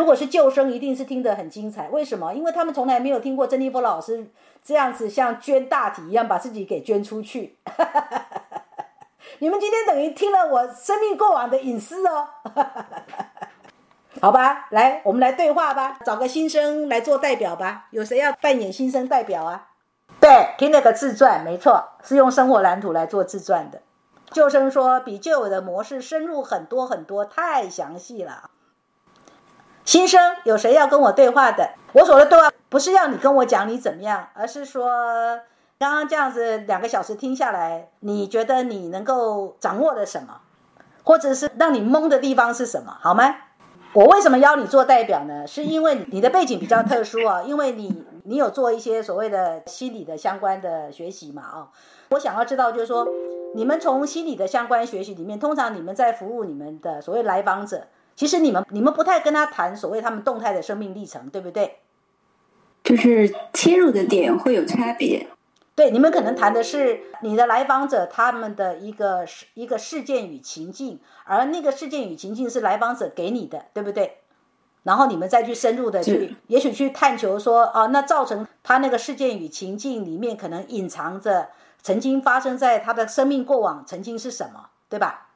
如果是旧生，一定是听得很精彩。为什么？因为他们从来没有听过曾丽波老师这样子像捐大体一样把自己给捐出去。你们今天等于听了我生命过往的隐私哦。好吧，来，我们来对话吧，找个新生来做代表吧。有谁要扮演新生代表啊？对，听那个自传，没错，是用生活蓝图来做自传的。旧生说比旧有的模式深入很多很多，太详细了。新生有谁要跟我对话的？我所的对话不是要你跟我讲你怎么样，而是说刚刚这样子两个小时听下来，你觉得你能够掌握的什么，或者是让你懵的地方是什么，好吗？我为什么邀你做代表呢？是因为你的背景比较特殊啊，因为你你有做一些所谓的心理的相关的学习嘛啊。我想要知道，就是说你们从心理的相关学习里面，通常你们在服务你们的所谓来访者，其实你们你们不太跟他谈所谓他们动态的生命历程，对不对？就是切入的点会有差别。对，你们可能谈的是你的来访者他们的一个事一个事件与情境，而那个事件与情境是来访者给你的，对不对？然后你们再去深入的去，也许去探求说，啊，那造成他那个事件与情境里面可能隐藏着曾经发生在他的生命过往曾经是什么，对吧？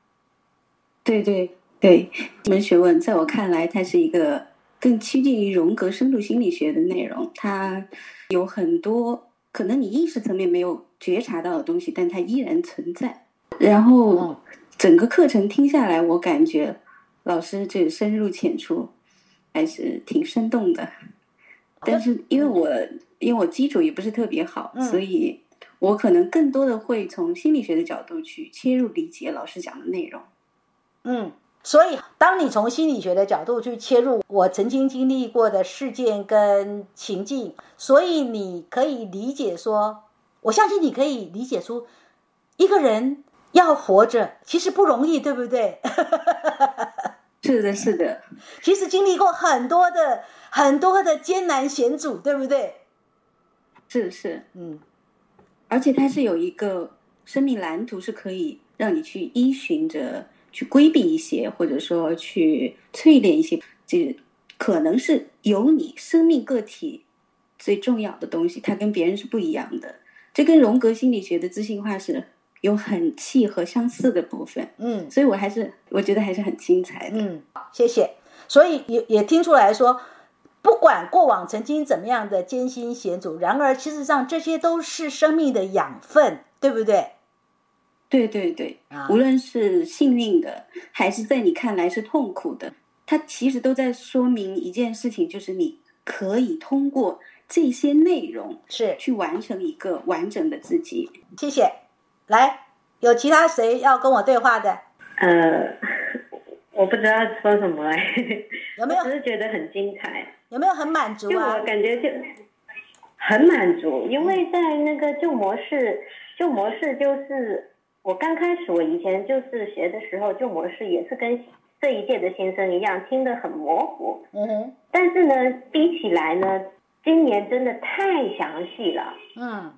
对对对，这门学问在我看来，它是一个更趋近于荣格深度心理学的内容，它有很多。可能你意识层面没有觉察到的东西，但它依然存在。然后整个课程听下来，我感觉老师这深入浅出，还是挺生动的。但是因为我因为我基础也不是特别好，所以我可能更多的会从心理学的角度去切入理解老师讲的内容。嗯。所以，当你从心理学的角度去切入我曾经经历过的事件跟情境，所以你可以理解说，我相信你可以理解出，一个人要活着其实不容易，对不对？是的，是的。其实经历过很多的很多的艰难险阻，对不对？是是，嗯。而且它是有一个生命蓝图，是可以让你去依循着。去规避一些，或者说去淬炼一些，这可能是有你生命个体最重要的东西，它跟别人是不一样的。这跟荣格心理学的自信化是有很契合相似的部分。嗯，所以我还是我觉得还是很精彩的。嗯，谢谢。所以也也听出来说，不管过往曾经怎么样的艰辛险阻，然而其实上这些都是生命的养分，对不对？对对对，无论是幸运的，还是在你看来是痛苦的，它其实都在说明一件事情，就是你可以通过这些内容是去完成一个完整的自己。谢谢。来，有其他谁要跟我对话的？呃，我不知道说什么哎，有没有？只是觉得很精彩，有没有很满足啊？就我感觉就很满足，因为在那个旧模式，旧模式就是。我刚开始，我以前就是学的时候，旧模式也是跟这一届的新生一样，听得很模糊。嗯哼。但是呢，比起来呢，今年真的太详细了。嗯。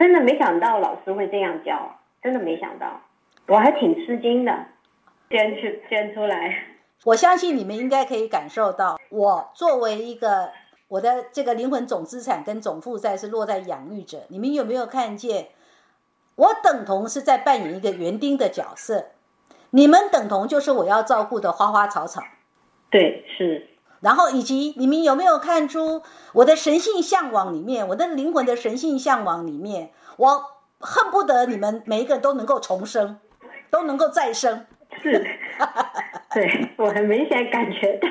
真的没想到老师会这样教，真的没想到，我还挺吃惊的。捐出捐出来。我相信你们应该可以感受到，我作为一个我的这个灵魂总资产跟总负债是落在养育者。你们有没有看见？我等同是在扮演一个园丁的角色，你们等同就是我要照顾的花花草草。对，是。然后以及你们有没有看出我的神性向往里面，我的灵魂的神性向往里面，我恨不得你们每一个都能够重生，都能够再生。是。对 我很明显感觉到，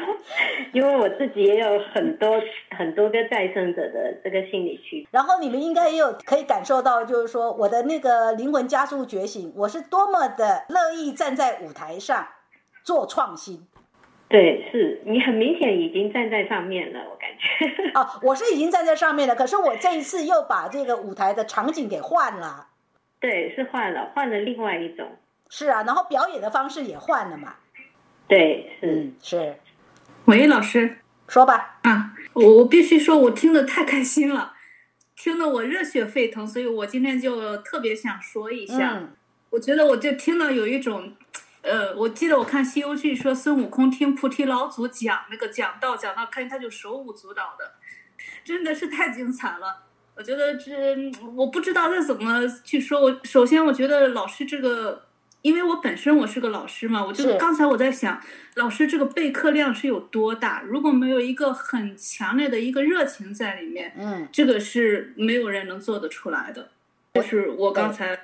因为我自己也有很多很多个再生者的这个心理区。然后你们应该也有可以感受到，就是说我的那个灵魂加速觉醒，我是多么的乐意站在舞台上做创新。对，是你很明显已经站在上面了，我感觉。啊，我是已经站在上面了，可是我这一次又把这个舞台的场景给换了。对，是换了，换了另外一种。是啊，然后表演的方式也换了嘛。对，嗯是。喂，老师，说吧。啊，我我必须说，我听的太开心了，听得我热血沸腾，所以我今天就特别想说一下。我觉得我就听了有一种呃，我记得我看《西游记》说孙悟空听菩提老祖讲那个讲道，讲到看他就手舞足蹈的，真的是太精彩了。我觉得这我不知道这怎么去说。我首先我觉得老师这个，因为我本身我是个老师嘛，我就刚才我在想，老师这个备课量是有多大？如果没有一个很强烈的一个热情在里面，嗯，这个是没有人能做得出来的。就是我刚才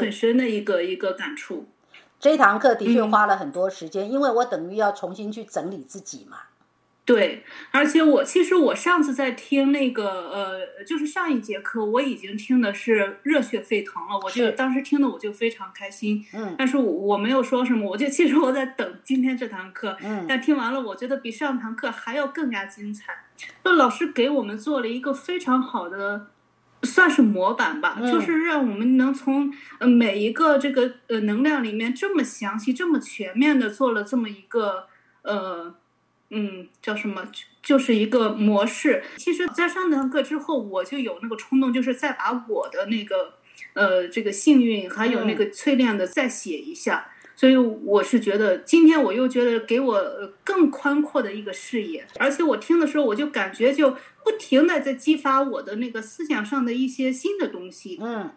很深的一个一个感触。这堂课的确花了很多时间，因为我等于要重新去整理自己嘛。对，而且我其实我上次在听那个呃，就是上一节课我已经听的是热血沸腾了，我就当时听的我就非常开心。嗯，但是我没有说什么，我就其实我在等今天这堂课。嗯，但听完了，我觉得比上堂课还要更加精彩。那老师给我们做了一个非常好的，算是模板吧，就是让我们能从呃每一个这个呃能量里面这么详细、这么全面的做了这么一个呃。嗯，叫什么？就是一个模式。其实，在上那堂课之后，我就有那个冲动，就是再把我的那个，呃，这个幸运还有那个淬炼的再写一下。所以，我是觉得今天我又觉得给我更宽阔的一个视野，而且我听的时候，我就感觉就不停的在激发我的那个思想上的一些新的东西。嗯。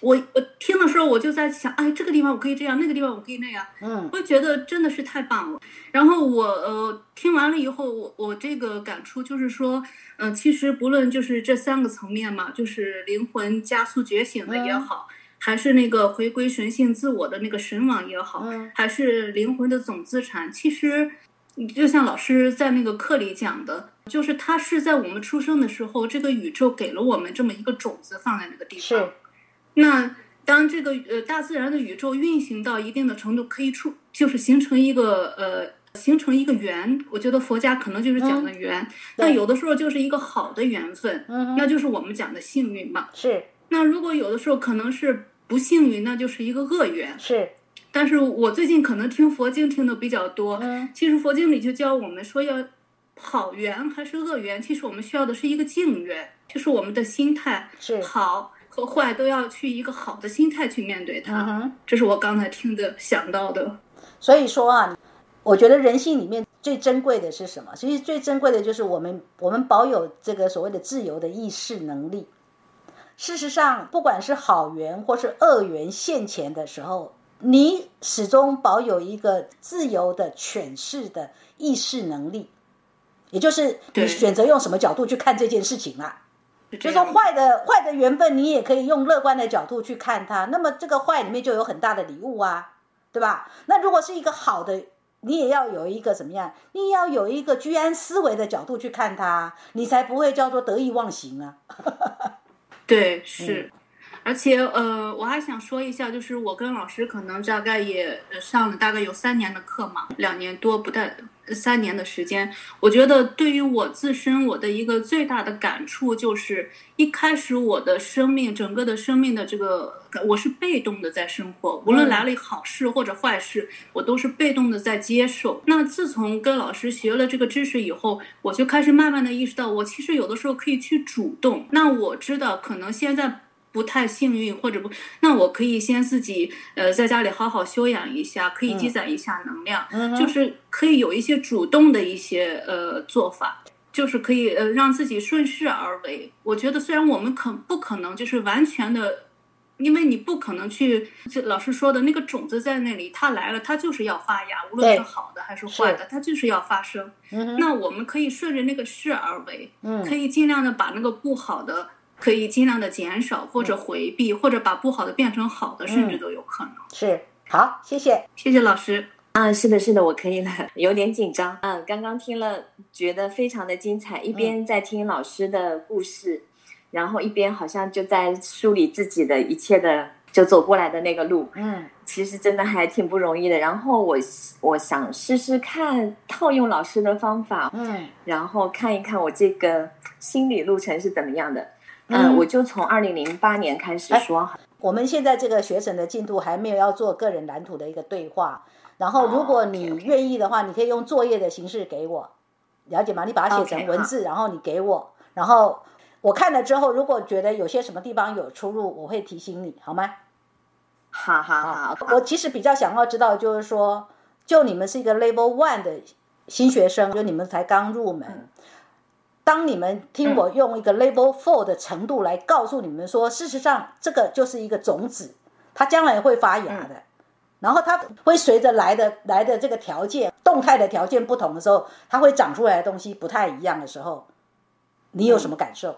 我我听的时候，我就在想，哎，这个地方我可以这样，那个地方我可以那样，嗯，我觉得真的是太棒了。然后我呃听完了以后，我我这个感触就是说，嗯，其实不论就是这三个层面嘛，就是灵魂加速觉醒的也好，还是那个回归神性自我的那个神往也好，还是灵魂的总资产，其实就像老师在那个课里讲的，就是它是在我们出生的时候，这个宇宙给了我们这么一个种子放在那个地方。那当这个呃大自然的宇宙运行到一定的程度，可以出就是形成一个呃形成一个缘，我觉得佛家可能就是讲的缘。那有的时候就是一个好的缘分，那就是我们讲的幸运嘛。是。那如果有的时候可能是不幸运，那就是一个恶缘。是。但是我最近可能听佛经听的比较多，嗯，其实佛经里就教我们说要好缘还是恶缘，其实我们需要的是一个静缘，就是我们的心态是好。和坏都要去一个好的心态去面对它，这是我刚才听的想到的。所以说啊，我觉得人性里面最珍贵的是什么？其实最珍贵的就是我们我们保有这个所谓的自由的意识能力。事实上，不管是好缘或是恶缘现前的时候，你始终保有一个自由的诠释的意识能力，也就是你选择用什么角度去看这件事情啊。就说坏的坏的缘分，你也可以用乐观的角度去看它。那么这个坏里面就有很大的礼物啊，对吧？那如果是一个好的，你也要有一个怎么样？你要有一个居安思危的角度去看它，你才不会叫做得意忘形啊。对，是。而且呃，我还想说一下，就是我跟老师可能大概也上了大概有三年的课嘛，两年多不带。三年的时间，我觉得对于我自身，我的一个最大的感触就是，一开始我的生命，整个的生命的这个，我是被动的在生活，无论来了好事或者坏事，我都是被动的在接受。那自从跟老师学了这个知识以后，我就开始慢慢的意识到，我其实有的时候可以去主动。那我知道，可能现在。不太幸运或者不，那我可以先自己呃在家里好好休养一下，可以积攒一下能量，就是可以有一些主动的一些呃做法，就是可以呃让自己顺势而为。我觉得虽然我们可不可能就是完全的，因为你不可能去就老师说的那个种子在那里，它来了，它就是要发芽，无论是好的还是坏的，它就是要发生。那我们可以顺着那个势而为，可以尽量的把那个不好的。可以尽量的减少或者回避，或者把不好的变成好的，甚至都有可能。是，好，谢谢，谢谢老师。啊，是的，是的，我可以了，有点紧张。嗯，刚刚听了，觉得非常的精彩，一边在听老师的故事，然后一边好像就在梳理自己的一切的，就走过来的那个路。嗯，其实真的还挺不容易的。然后我我想试试看套用老师的方法，嗯，然后看一看我这个心理路程是怎么样的。嗯，我就从二零零八年开始说。我们现在这个学程的进度还没有要做个人蓝图的一个对话，然后如果你愿意的话，你可以用作业的形式给我，了解吗？你把它写成文字，然后你给我，然后我看了之后，如果觉得有些什么地方有出入，我会提醒你，好吗？好好啊好，，我其实比较想要知道，就是说，就你们是一个 Level One 的新学生，就你们才刚入门。当你们听我用一个 Level Four 的程度来告诉你们说，事实上这个就是一个种子，它将来会发芽的，然后它会随着来的来的这个条件，动态的条件不同的时候，它会长出来的东西不太一样的时候，你有什么感受？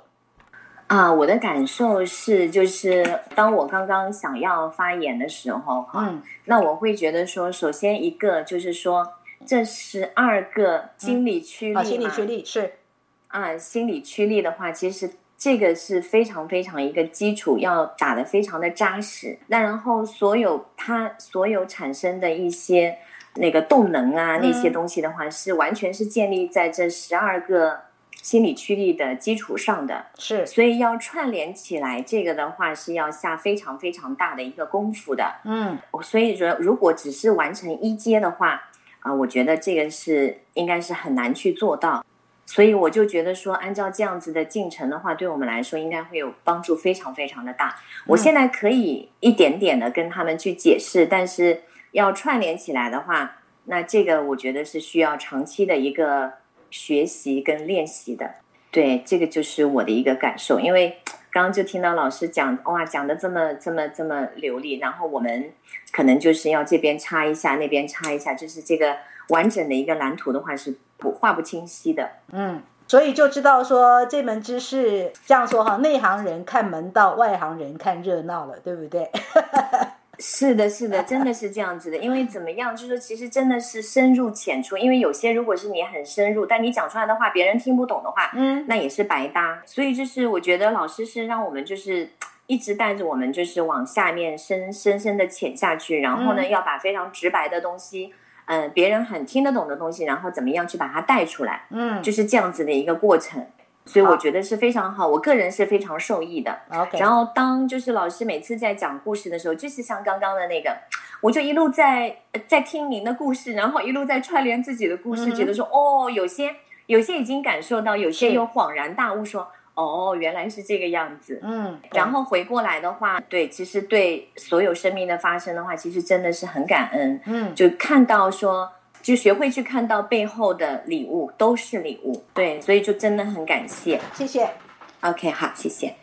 啊，我的感受是，就是当我刚刚想要发言的时候，哈、嗯。那我会觉得说，首先一个就是说，这十二个心理驱力嘛、啊，心理驱力是，啊，心理驱力的话，其实这个是非常非常一个基础，要打得非常的扎实。那然后所有它所有产生的一些那个动能啊，那些嗯东西的话，是完全是建立在这十二个心理驱力的基础上的。是，所以要串联起来，这个的话是要下非常非常大的一个功夫的。嗯所以说，如果只是完成一阶的话，啊、我觉得这个是应该是很难去做到。所以我就觉得说，按照这样子的进程的话，对我们来说应该会有帮助，非常非常的大。我现在可以一点点的跟他们去解释，但是要串联起来的话，那这个我觉得是需要长期的一个学习跟练习的。对，这个就是我的一个感受，因为刚刚就听到老师讲，哇，讲的这么这么这么流利，然后我们可能就是要这边插一下，那边插一下，就是这个完整的一个蓝图的话是不画不清晰的。嗯，所以就知道说这门知识这样说哈，内行人看门道，外行人看热闹了，对不对？是的，是的，真的是这样子的。因为怎么样，就是说其实真的是深入浅出。因为有些如果是你很深入，但你讲出来的话别人听不懂的话，嗯那也是白搭。所以就是我觉得老师是让我们就是一直带着我们就是往下面深深深的潜下去，然后呢、嗯要把非常直白的东西，嗯、别人很听得懂的东西，然后怎么样去把它带出来，嗯就是这样子的一个过程。所以我觉得是非常好，我个人是非常受益的。，OK，然后当就是老师每次在讲故事的时候，就是像刚刚的那个，我就一路在呃在听您的故事，然后一路在串联自己的故事，嗯觉得说哦，有些有些已经感受到，有些又恍然大悟说，哦，原来是这个样子。嗯，然后回过来的话，对，其实对所有生命的发生的话，其实真的是很感恩，嗯。就看到说，就学会去看到背后的礼物都是礼物，对，所以就真的很感谢。谢谢。OK，好，谢谢。